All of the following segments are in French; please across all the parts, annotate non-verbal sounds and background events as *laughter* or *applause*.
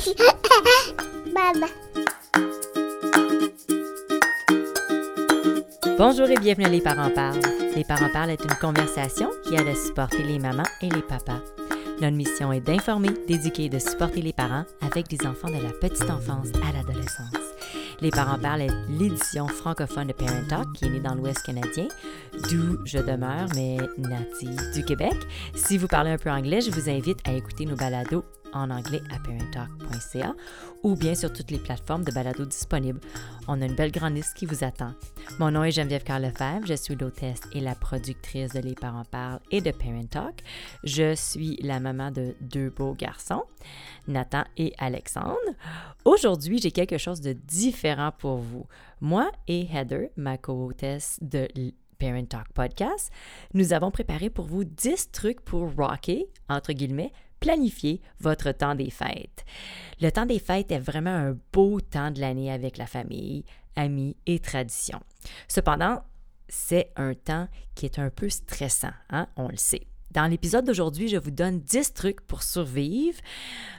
*laughs* Bonjour et bienvenue à Les Parents Parlent. Les Parents Parlent est une conversation qui aide à supporter les mamans et les papas. Notre mission est d'informer, d'éduquer et de supporter les parents avec des enfants de la petite enfance à l'adolescence. Les parents parlent est l'édition francophone de Parent Talk qui est née dans l'Ouest canadien, d'où je demeure, mais native du Québec. Si vous parlez un peu anglais, je vous invite à écouter nos balados en anglais à parenttalk.ca ou bien sur toutes les plateformes de balado disponibles. On a une belle grande liste qui vous attend. Mon nom est Geneviève Carl Lefebvre, je suis l'hôtesse et la productrice de Les Parents Parlent et de Parent Talk. Je suis la maman de deux beaux garçons, Nathan et Alexandre. Aujourd'hui, j'ai quelque chose de différent pour vous. Moi et Heather, ma co-hôtesse de Parent Talk Podcast, nous avons préparé pour vous 10 trucs pour rocker, entre guillemets, planifier votre temps des fêtes. Le temps des fêtes est vraiment un beau temps de l'année avec la famille, amis et traditions. Cependant, c'est un temps qui est un peu stressant, hein? on le sait. Dans l'épisode d'aujourd'hui, je vous donne 10 trucs pour survivre.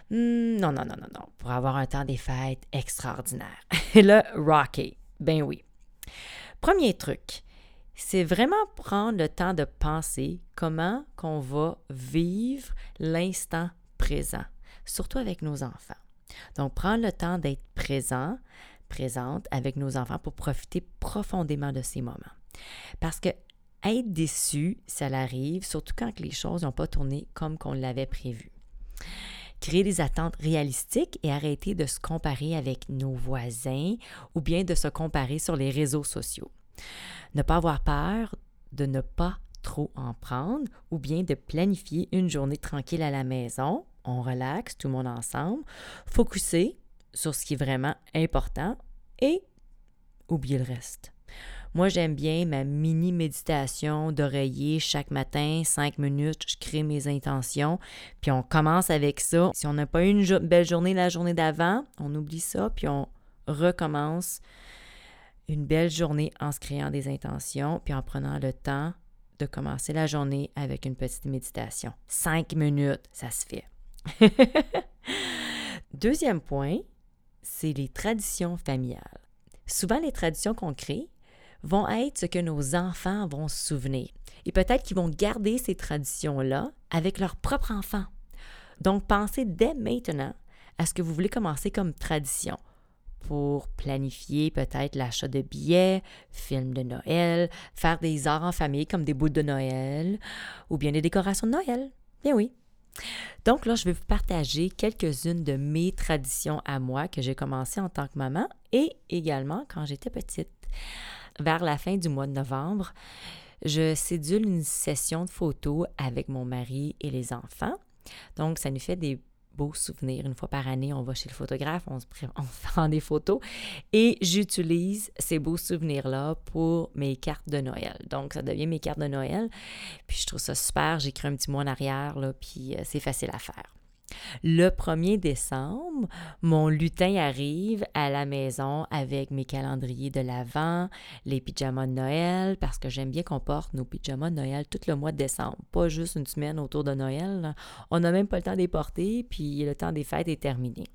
Hmm, non, non, non, non, non, pour avoir un temps des fêtes extraordinaire. *laughs* le rocky, ben oui. Premier truc, c'est vraiment prendre le temps de penser comment qu'on va vivre l'instant présent, surtout avec nos enfants. Donc, prendre le temps d'être présent, présente avec nos enfants pour profiter profondément de ces moments. Parce que être déçu, ça l'arrive, surtout quand les choses n'ont pas tourné comme qu'on l'avait prévu. Créer des attentes réalistiques et arrêter de se comparer avec nos voisins ou bien de se comparer sur les réseaux sociaux. Ne pas avoir peur de ne pas trop en prendre ou bien de planifier une journée tranquille à la maison. On relaxe, tout le monde ensemble. Focuser sur ce qui est vraiment important et oublier le reste. Moi, j'aime bien ma mini méditation d'oreiller chaque matin, cinq minutes, je crée mes intentions, puis on commence avec ça. Si on n'a pas eu une belle journée la journée d'avant, on oublie ça, puis on recommence une belle journée en se créant des intentions, puis en prenant le temps de commencer la journée avec une petite méditation. Cinq minutes, ça se fait. *laughs* Deuxième point, c'est les traditions familiales. Souvent, les traditions qu'on crée vont être ce que nos enfants vont souvenir. Et peut-être qu'ils vont garder ces traditions-là avec leurs propres enfants. Donc, pensez dès maintenant à ce que vous voulez commencer comme tradition pour planifier peut-être l'achat de billets, films de Noël, faire des arts en famille comme des bouts de Noël ou bien des décorations de Noël. Bien oui. Donc là, je vais vous partager quelques-unes de mes traditions à moi que j'ai commencé en tant que maman et également quand j'étais petite. Vers la fin du mois de novembre, je sédule une session de photos avec mon mari et les enfants. Donc, ça nous fait des beaux souvenirs. Une fois par année, on va chez le photographe, on, se *laughs* prend des photos et j'utilise ces beaux souvenirs-là pour mes cartes de Noël. Donc, ça devient mes cartes de Noël. Puis, je trouve ça super. J'écris un petit mot en arrière, là, puis euh, c'est facile à faire. Le 1er décembre, mon lutin arrive à la maison avec mes calendriers de l'Avent, les pyjamas de Noël, parce que j'aime bien qu'on porte nos pyjamas de Noël tout le mois de décembre, pas juste une semaine autour de Noël. On n'a même pas le temps de porter, puis le temps des fêtes est terminé.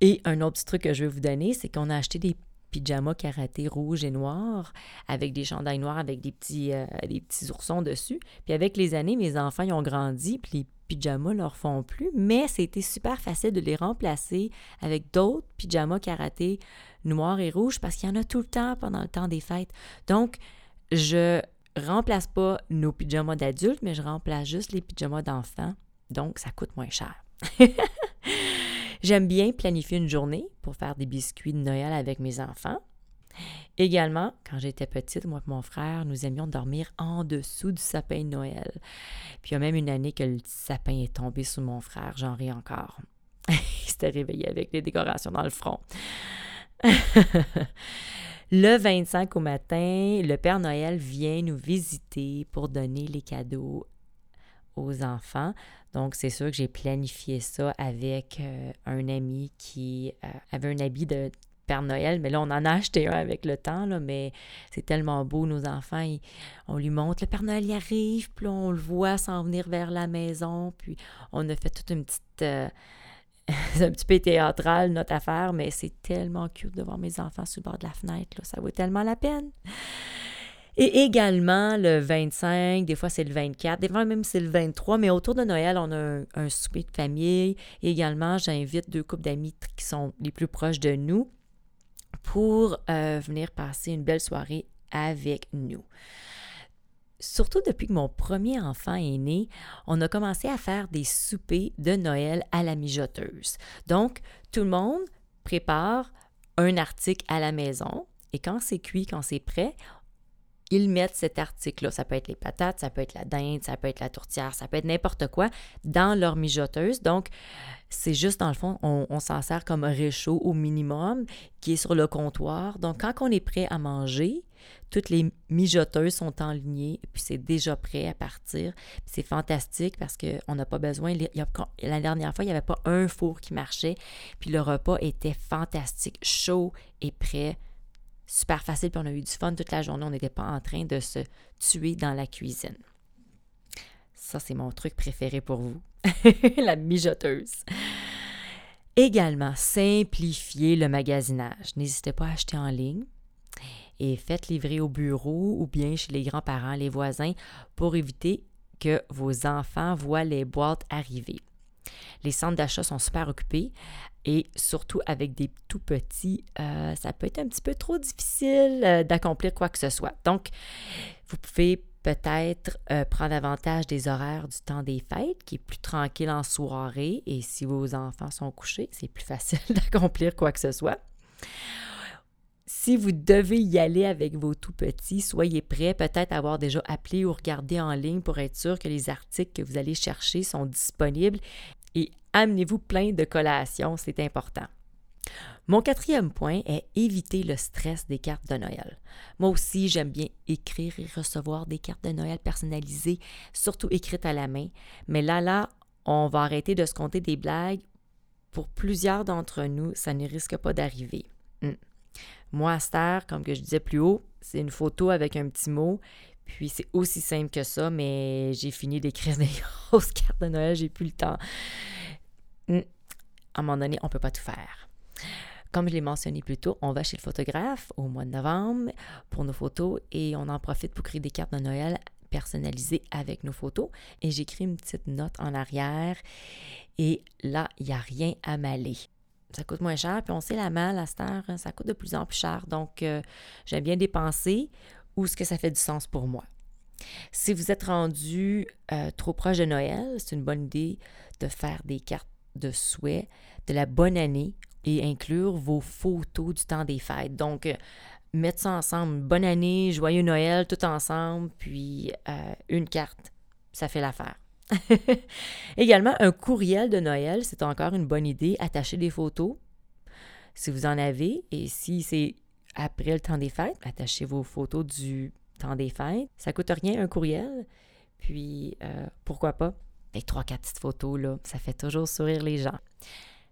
Et un autre truc que je vais vous donner, c'est qu'on a acheté des pyjamas karaté rouge et noir avec des chandails noirs avec des petits, euh, des petits oursons dessus. Puis avec les années, mes enfants ils ont grandi, puis les pyjamas leur font plus, mais c'était super facile de les remplacer avec d'autres pyjamas karaté noirs et rouges parce qu'il y en a tout le temps pendant le temps des fêtes. Donc, je remplace pas nos pyjamas d'adultes, mais je remplace juste les pyjamas d'enfants. Donc, ça coûte moins cher. *laughs* J'aime bien planifier une journée pour faire des biscuits de Noël avec mes enfants. Également, quand j'étais petite, moi et mon frère, nous aimions dormir en dessous du sapin de Noël. Puis il y a même une année que le sapin est tombé sous mon frère, j'en ris encore. *laughs* il s'était réveillé avec les décorations dans le front. *laughs* le 25 au matin, le Père Noël vient nous visiter pour donner les cadeaux aux enfants. Donc, c'est sûr que j'ai planifié ça avec euh, un ami qui euh, avait un habit de Père Noël, mais là, on en a acheté un avec le temps, là, mais c'est tellement beau, nos enfants, on lui montre, le Père Noël y arrive, puis on le voit s'en venir vers la maison, puis on a fait toute une petite, euh, c'est *laughs* un petit peu théâtral, notre affaire, mais c'est tellement cute de voir mes enfants sur le bord de la fenêtre. Là. Ça vaut tellement la peine. Et également le 25, des fois c'est le 24, des fois même c'est le 23, mais autour de Noël, on a un, souper de famille. Et également, j'invite deux couples d'amis qui sont les plus proches de nous pour euh, venir passer une belle soirée avec nous. Surtout depuis que mon premier enfant est né, on a commencé à faire des soupers de Noël à la mijoteuse. Donc, tout le monde prépare un article à la maison et quand c'est cuit, quand c'est prêt, ils mettent cet article-là. Ça peut être les patates, ça peut être la dinde, ça peut être la tourtière, ça peut être n'importe quoi dans leur mijoteuse. Donc, c'est juste dans le fond, on, s'en sert comme réchaud au minimum qui est sur le comptoir. Donc, quand on est prêt à manger, toutes les mijoteuses sont en ligne, puis c'est déjà prêt à partir. C'est fantastique parce qu'on n'a pas besoin. la dernière fois, il n'y avait pas un four qui marchait, puis le repas était fantastique, chaud et prêt super facile, puis on a eu du fun toute la journée. On n'était pas en train de se tuer dans la cuisine. Ça, c'est mon truc préféré pour vous, *laughs* la mijoteuse. Également, simplifier le magasinage. N'hésitez pas à acheter en ligne et faites livrer au bureau ou bien chez les grands-parents, les voisins, pour éviter que vos enfants voient les boîtes arriver. Les centres d'achat sont super occupés et surtout avec des tout petits, euh, ça peut être un petit peu trop difficile euh, d'accomplir quoi que ce soit. Donc, vous pouvez peut-être euh, prendre avantage des horaires du temps des fêtes, qui est plus tranquille en soirée, et si vos enfants sont couchés, c'est plus facile *laughs* d'accomplir quoi que ce soit. Si vous devez y aller avec vos tout petits, soyez prêts peut-être à avoir déjà appelé ou regardé en ligne pour être sûr que les articles que vous allez chercher sont disponibles et amenez-vous plein de collations, c'est important. Mon quatrième point est éviter le stress des cartes de Noël. Moi aussi, j'aime bien écrire et recevoir des cartes de Noël personnalisées, surtout écrites à la main. Mais là, là, on va arrêter de se compter des blagues. Pour plusieurs d'entre nous, ça ne risque pas d'arriver. Hmm. Moi, Aster, comme je disais plus haut, c'est une photo avec un petit mot. Puis c'est aussi simple que ça, mais j'ai fini d'écrire des *laughs* grosses cartes de Noël, j'ai plus le temps. À un moment donné, on ne peut pas tout faire. Comme je l'ai mentionné plus tôt, on va chez le photographe au mois de novembre pour nos photos et on en profite pour créer des cartes de Noël personnalisées avec nos photos. Et j'écris une petite note en arrière et là, il n'y a rien à maler ça coûte moins cher. Puis on sait la malle à cette heure, hein, ça coûte de plus en plus cher. Donc, euh, j'aime bien dépenser où ce que ça fait du sens pour moi. Si vous êtes rendu euh, trop proche de Noël, c'est une bonne idée de faire des cartes de souhait de la bonne année et inclure vos photos du temps des fêtes. Donc, euh, mettre ça ensemble, bonne année, joyeux Noël, tout ensemble, puis une carte, ça fait l'affaire. *laughs* Également, un courriel de Noël, c'est encore une bonne idée. Attacher des photos, si vous en avez, et si c'est après le temps des fêtes, attachez vos photos du temps des fêtes. Ça coûte rien, un courriel. Puis, euh, pourquoi pas? Avec trois, quatre petites photos, là, ça fait toujours sourire les gens.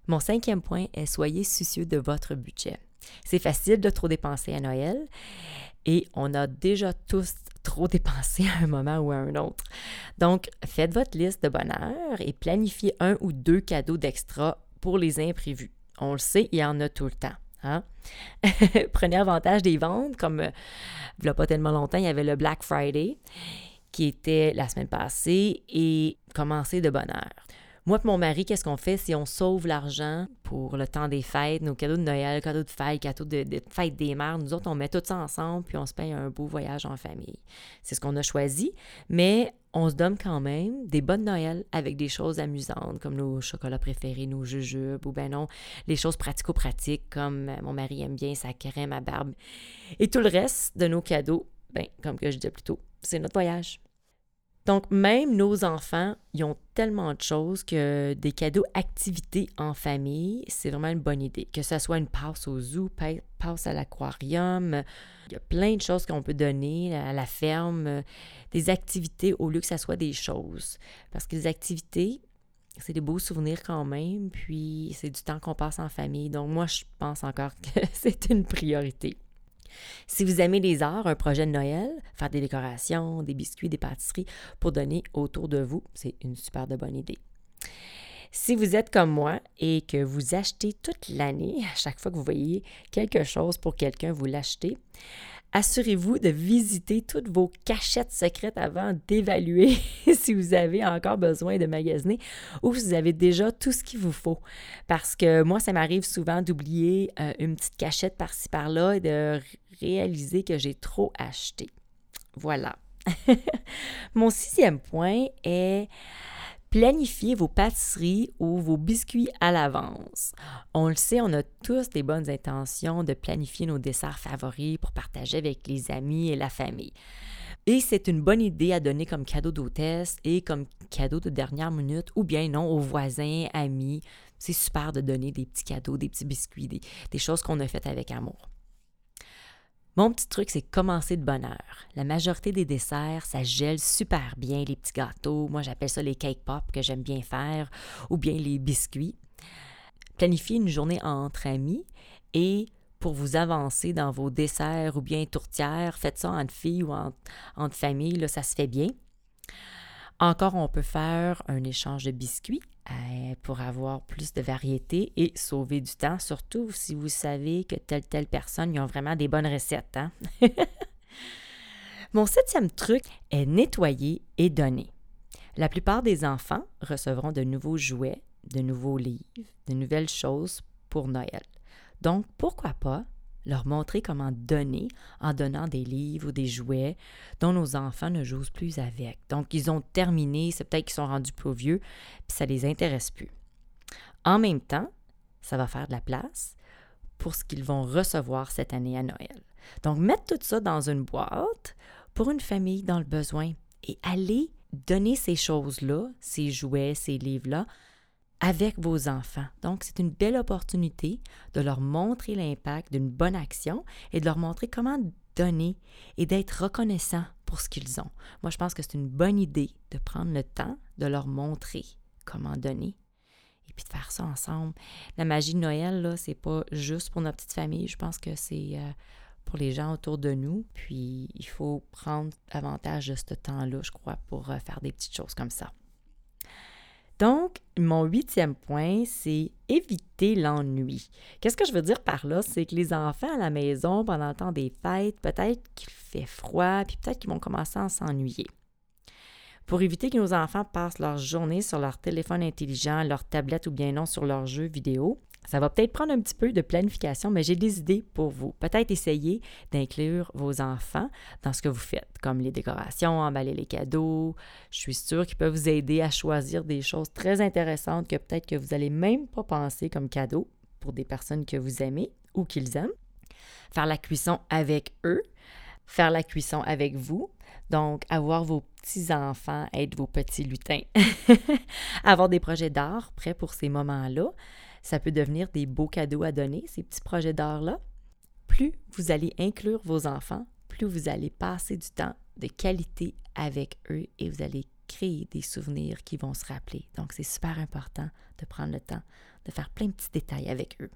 Mon cinquième point est soyez soucieux de votre budget. C'est facile de trop dépenser à Noël et on a déjà tous trop *laughs* dépensé à un moment ou à un autre. Donc, faites votre liste de bonheur et planifiez un ou deux cadeaux d'extra pour les imprévus. On le sait, il y en a tout le temps. Hein? *laughs* Prenez avantage des ventes, comme euh, il n'y a pas tellement longtemps, il y avait le Black Friday qui était la semaine passée et commencez de bonheur. Moi et mon mari, qu'est-ce qu'on fait si on sauve l'argent pour le temps des fêtes, nos cadeaux de Noël, cadeaux de fête, cadeaux de, de fête des mères, nous autres, on met tout ça ensemble puis on se paye un beau voyage en famille. C'est ce qu'on a choisi, mais on se donne quand même des bonnes Noël avec des choses amusantes comme nos chocolats préférés, nos jujubes ou ben non, les choses pratico-pratiques comme mon mari aime bien sa crème à barbe. Et tout le reste de nos cadeaux, ben comme que je disais plus tôt, c'est notre voyage. Donc, même nos enfants, ils ont tellement de choses que des cadeaux activités en famille, c'est vraiment une bonne idée. Que ce soit une passe au zoo, passe à l'aquarium, il y a plein de choses qu'on peut donner à la ferme, des activités au lieu que ce soit des choses. Parce que les activités, c'est des beaux souvenirs quand même, puis c'est du temps qu'on passe en famille. Donc, moi, je pense encore que *laughs* c'est une priorité. Si vous aimez les arts, un projet de Noël, faire des décorations, des biscuits, des pâtisseries pour donner autour de vous, c'est une super bonne idée. Si vous êtes comme moi et que vous achetez toute l'année, à chaque fois que vous voyez quelque chose pour quelqu'un, vous l'achetez, assurez-vous de visiter toutes vos cachettes secrètes avant d'évaluer *laughs* si vous avez encore besoin de magasiner ou si vous avez déjà tout ce qu'il vous faut. Parce que moi, ça m'arrive souvent d'oublier euh, une petite cachette par-ci par-là et de réaliser que j'ai trop acheté. Voilà. *laughs* Mon sixième point est Planifiez vos pâtisseries ou vos biscuits à l'avance. On le sait, on a tous des bonnes intentions de planifier nos desserts favoris pour partager avec les amis et la famille. Et c'est une bonne idée à donner comme cadeau d'hôtesse et comme cadeau de dernière minute ou bien non aux voisins, amis. C'est super de donner des petits cadeaux, des petits biscuits, des, des choses qu'on a faites avec amour. Mon petit truc, c'est commencer de bonne heure. La majorité des desserts, ça gèle super bien, les petits gâteaux. Moi, j'appelle ça les cake pop que j'aime bien faire, ou bien les biscuits. Planifiez une journée entre amis et pour vous avancer dans vos desserts ou bien tourtières, faites ça entre filles ou entre, entre familles, là, ça se fait bien. Encore, on peut faire un échange de biscuits pour avoir plus de variété et sauver du temps, surtout si vous savez que telle telle personne, ils ont vraiment des bonnes recettes. Hein? *laughs* Mon septième truc est nettoyer et donner. La plupart des enfants recevront de nouveaux jouets, de nouveaux livres, de nouvelles choses pour Noël. Donc, pourquoi pas leur montrer comment donner en donnant des livres ou des jouets dont nos enfants ne jouent plus avec. Donc, ils ont terminé, c'est peut-être qu'ils sont rendus plus vieux, puis ça ne les intéresse plus. En même temps, ça va faire de la place pour ce qu'ils vont recevoir cette année à Noël. Donc, mettre tout ça dans une boîte pour une famille dans le besoin et aller donner ces choses-là, ces jouets, ces livres-là, avec vos enfants. Donc, c'est une belle opportunité de leur montrer l'impact d'une bonne action et de leur montrer comment donner et d'être reconnaissant pour ce qu'ils ont. Moi, je pense que c'est une bonne idée de prendre le temps de leur montrer comment donner et puis de faire ça ensemble. La magie de Noël, là, c'est pas juste pour notre petite famille. Je pense que c'est euh, pour les gens autour de nous. Puis, il faut prendre avantage de ce temps-là, je crois, pour euh, faire des petites choses comme ça. Donc, mon huitième point, c'est éviter l'ennui. Qu'est-ce que je veux dire par là? C'est que les enfants à la maison, pendant le temps des fêtes, peut-être qu'il fait froid, puis peut-être qu'ils vont commencer à s'ennuyer. Pour éviter que nos enfants passent leur journée sur leur téléphone intelligent, leur tablette ou bien non sur leurs jeux vidéo, ça va peut-être prendre un petit peu de planification, mais j'ai des idées pour vous. Peut-être essayer d'inclure vos enfants dans ce que vous faites, comme les décorations, emballer les cadeaux. Je suis sûre qu'ils peuvent vous aider à choisir des choses très intéressantes que peut-être que vous n'allez même pas penser comme cadeaux pour des personnes que vous aimez ou qu'ils aiment. Faire la cuisson avec eux, faire la cuisson avec vous. Donc, avoir vos petits-enfants être vos petits lutins. *laughs* avoir des projets d'art prêts pour ces moments-là. Ça peut devenir des beaux cadeaux à donner, ces petits projets d'art-là. Plus vous allez inclure vos enfants, plus vous allez passer du temps de qualité avec eux et vous allez créer des souvenirs qui vont se rappeler. Donc, c'est super important de prendre le temps de faire plein de petits détails avec eux.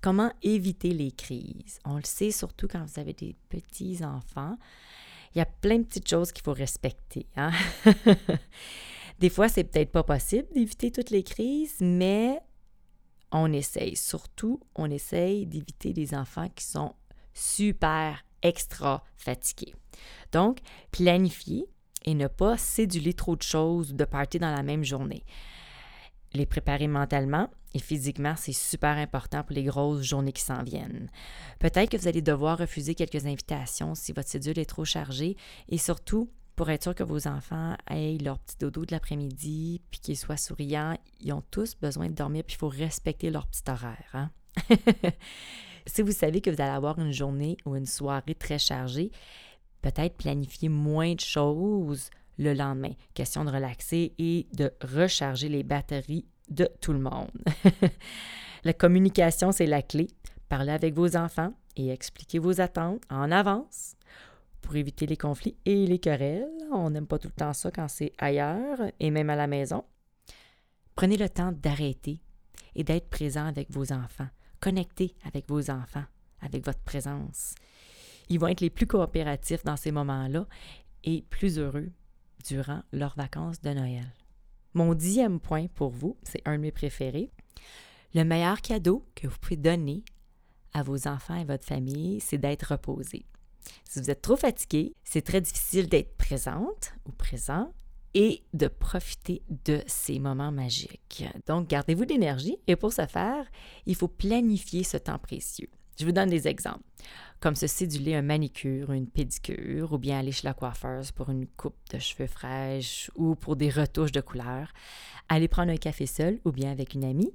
Comment éviter les crises? On le sait surtout quand vous avez des petits enfants. Il y a plein de petites choses qu'il faut respecter. Hein? *laughs* des fois, c'est peut-être pas possible d'éviter toutes les crises, mais on essaye. Surtout, on essaye d'éviter des enfants qui sont super extra fatigués. Donc, planifier et ne pas céduler trop de choses de partir dans la même journée. Les préparer mentalement et physiquement, c'est super important pour les grosses journées qui s'en viennent. Peut-être que vous allez devoir refuser quelques invitations si votre cédule est trop chargée et surtout, pour être sûr que vos enfants aient leur petit dodo de l'après-midi, puis qu'ils soient souriants. Ils ont tous besoin de dormir, puis il faut respecter leur petit horaire. Hein? *laughs* si vous savez que vous allez avoir une journée ou une soirée très chargée, peut-être planifier moins de choses le lendemain. Question de relaxer et de recharger les batteries de tout le monde. *laughs* la communication, c'est la clé. Parlez avec vos enfants et expliquez vos attentes en avance pour éviter les conflits et les querelles. On n'aime pas tout le temps ça quand c'est ailleurs et même à la maison. Prenez le temps d'arrêter et d'être présent avec vos enfants. Connectez avec vos enfants, avec votre présence. Ils vont être les plus coopératifs dans ces moments-là et plus heureux durant leurs vacances de Noël. Mon dixième point pour vous, c'est un de mes préférés. Le meilleur cadeau que vous pouvez donner à vos enfants et votre famille, c'est d'être reposé. Si vous êtes trop fatigué, c'est très difficile d'être présente ou présent et de profiter de ces moments magiques. Donc, gardez-vous d'énergie et pour ce faire, il faut planifier ce temps précieux. Je vous donne des exemples, comme se céduler un manicure, une pédicure, ou bien aller chez la coiffeuse pour une coupe de cheveux fraîches ou pour des retouches de couleurs, aller prendre un café seul ou bien avec une amie,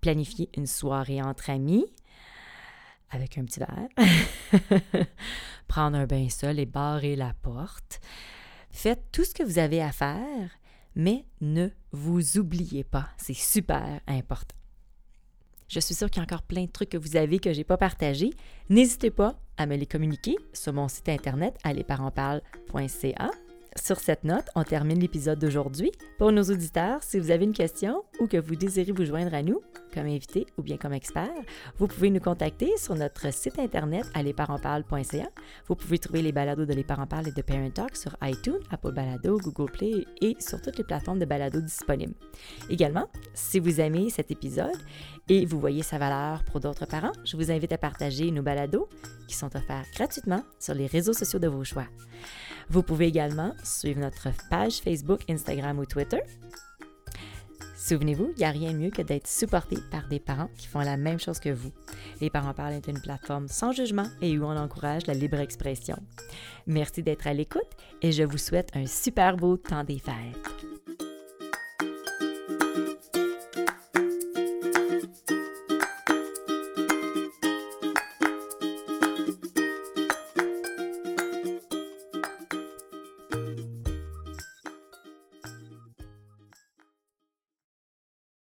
planifier une soirée entre amis, avec un petit verre, *laughs* prendre un bain seul et barrer la porte. Faites tout ce que vous avez à faire, mais ne vous oubliez pas, c'est super important. Je suis sûre qu'il y a encore plein de trucs que vous avez que je n'ai pas partagés. N'hésitez pas à me les communiquer sur mon site internet allezparentsparlent.ca sur cette note, on termine l'épisode d'aujourd'hui. Pour nos auditeurs, si vous avez une question ou que vous désirez vous joindre à nous comme invité ou bien comme expert, vous pouvez nous contacter sur notre site internet allezparentsparlent.ca. Vous pouvez trouver les balados de Les Parents Parlent et de Parent Talk sur iTunes, Apple Balado, Google Play et sur toutes les plateformes de balado disponibles. Également, si vous aimez cet épisode et vous voyez sa valeur pour d'autres parents, je vous invite à partager nos balados qui sont offerts gratuitement sur les réseaux sociaux de vos choix. Vous pouvez également suivre notre page Facebook, Instagram ou Twitter. Souvenez-vous, il n'y a rien de mieux que d'être supporté par des parents qui font la même chose que vous. Les Parents Parlent est une plateforme sans jugement et où on encourage la libre expression. Merci d'être à l'écoute et je vous souhaite un super beau temps des fêtes.